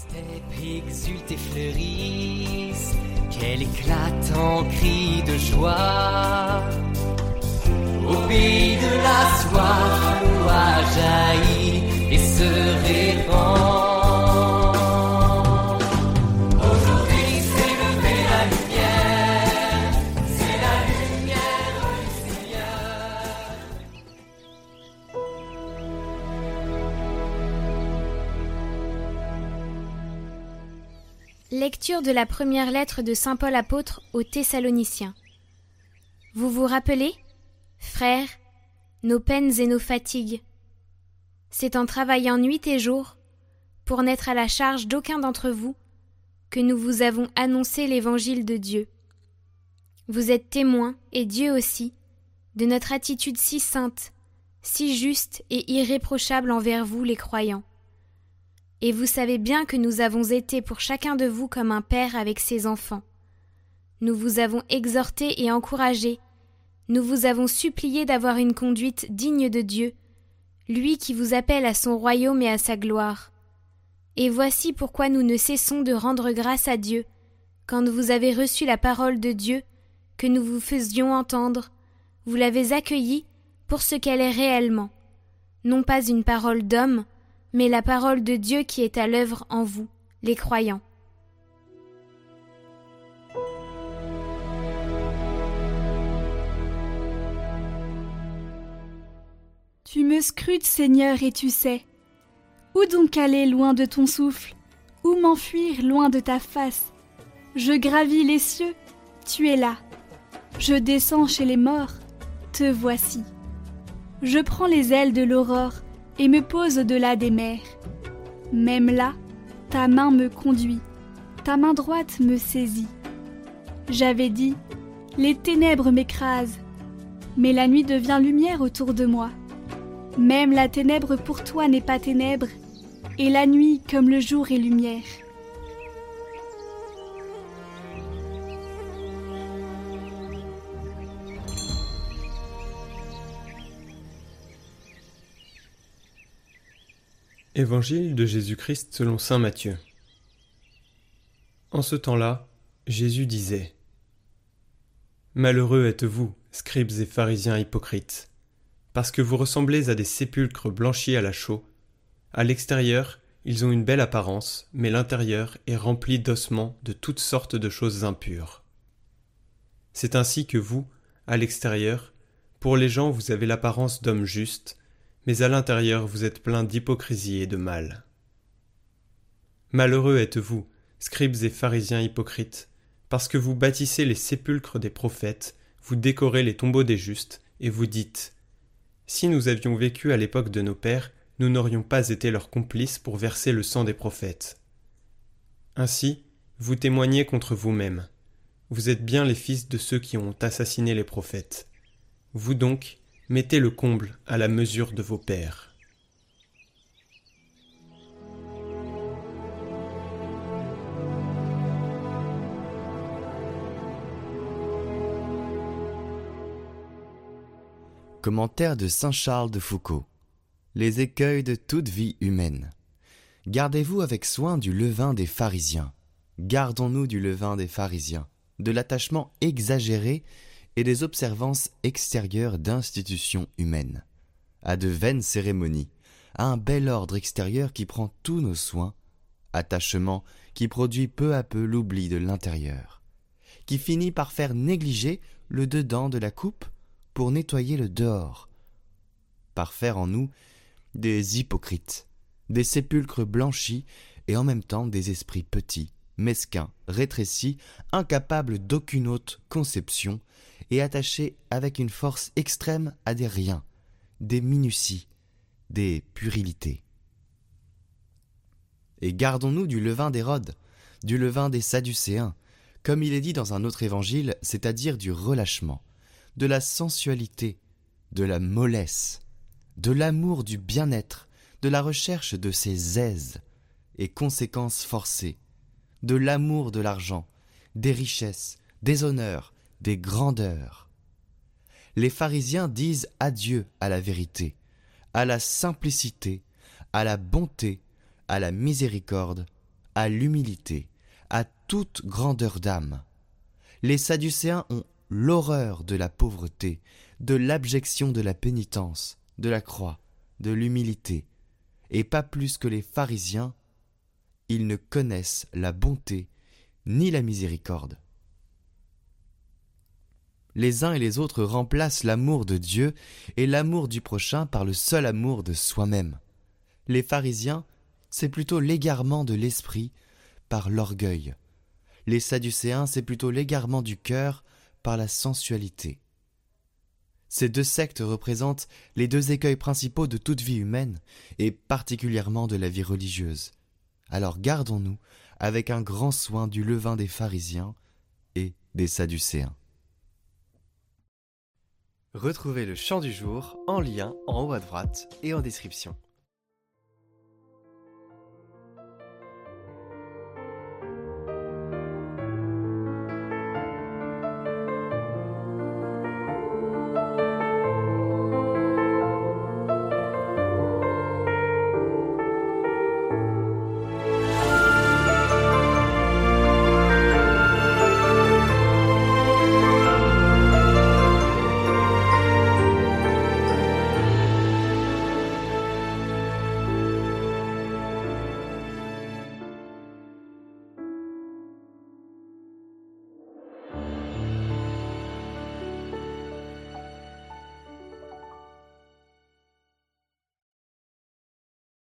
steppes exultent et fleurissent, quel éclatant cri de joie. Au pays de la soif, Lecture de la première lettre de Saint Paul apôtre aux Thessaloniciens. Vous vous rappelez, frères, nos peines et nos fatigues. C'est en travaillant nuit et jour, pour n'être à la charge d'aucun d'entre vous, que nous vous avons annoncé l'évangile de Dieu. Vous êtes témoins, et Dieu aussi, de notre attitude si sainte, si juste et irréprochable envers vous les croyants. Et vous savez bien que nous avons été pour chacun de vous comme un père avec ses enfants. Nous vous avons exhorté et encouragé, nous vous avons supplié d'avoir une conduite digne de Dieu, lui qui vous appelle à son royaume et à sa gloire. Et voici pourquoi nous ne cessons de rendre grâce à Dieu, quand vous avez reçu la parole de Dieu, que nous vous faisions entendre, vous l'avez accueillie pour ce qu'elle est réellement, non pas une parole d'homme, mais la parole de Dieu qui est à l'œuvre en vous, les croyants. Tu me scrutes, Seigneur, et tu sais. Où donc aller loin de ton souffle? Où m'enfuir loin de ta face? Je gravis les cieux, tu es là. Je descends chez les morts, te voici. Je prends les ailes de l'aurore et me pose au-delà des mers. Même là, ta main me conduit, ta main droite me saisit. J'avais dit, les ténèbres m'écrasent, mais la nuit devient lumière autour de moi. Même la ténèbre pour toi n'est pas ténèbre, et la nuit comme le jour est lumière. Évangile de Jésus-Christ selon Saint Matthieu. En ce temps-là, Jésus disait Malheureux êtes-vous, scribes et pharisiens hypocrites, parce que vous ressemblez à des sépulcres blanchis à la chaux. À l'extérieur, ils ont une belle apparence, mais l'intérieur est rempli d'ossements de toutes sortes de choses impures. C'est ainsi que vous, à l'extérieur, pour les gens vous avez l'apparence d'hommes justes, mais à l'intérieur vous êtes plein d'hypocrisie et de mal. Malheureux êtes-vous, scribes et pharisiens hypocrites, parce que vous bâtissez les sépulcres des prophètes, vous décorez les tombeaux des justes, et vous dites Si nous avions vécu à l'époque de nos pères, nous n'aurions pas été leurs complices pour verser le sang des prophètes. Ainsi, vous témoignez contre vous-même. Vous êtes bien les fils de ceux qui ont assassiné les prophètes. Vous donc, mettez le comble à la mesure de vos pères. Commentaire de Saint Charles de Foucault. Les écueils de toute vie humaine. Gardez-vous avec soin du levain des pharisiens. Gardons-nous du levain des pharisiens, de l'attachement exagéré et des observances extérieures d'institutions humaines, à de vaines cérémonies, à un bel ordre extérieur qui prend tous nos soins, attachement qui produit peu à peu l'oubli de l'intérieur, qui finit par faire négliger le dedans de la coupe pour nettoyer le dehors, par faire en nous des hypocrites, des sépulcres blanchis et en même temps des esprits petits, mesquins, rétrécis, incapables d'aucune autre conception et attachés avec une force extrême à des riens, des minuties, des puérilités. Et gardons-nous du levain d'Hérode, du levain des Sadducéens, comme il est dit dans un autre évangile, c'est-à-dire du relâchement, de la sensualité, de la mollesse, de l'amour du bien-être, de la recherche de ses aises et conséquences forcées, de l'amour de l'argent, des richesses, des honneurs, des grandeurs. Les pharisiens disent adieu à la vérité, à la simplicité, à la bonté, à la miséricorde, à l'humilité, à toute grandeur d'âme. Les Sadducéens ont l'horreur de la pauvreté, de l'abjection de la pénitence, de la croix, de l'humilité, et pas plus que les pharisiens, ils ne connaissent la bonté ni la miséricorde. Les uns et les autres remplacent l'amour de Dieu et l'amour du prochain par le seul amour de soi-même. Les pharisiens, c'est plutôt l'égarement de l'esprit par l'orgueil. Les sadducéens, c'est plutôt l'égarement du cœur par la sensualité. Ces deux sectes représentent les deux écueils principaux de toute vie humaine, et particulièrement de la vie religieuse. Alors gardons-nous avec un grand soin du levain des pharisiens et des sadducéens. Retrouvez le chant du jour en lien en haut à droite et en description.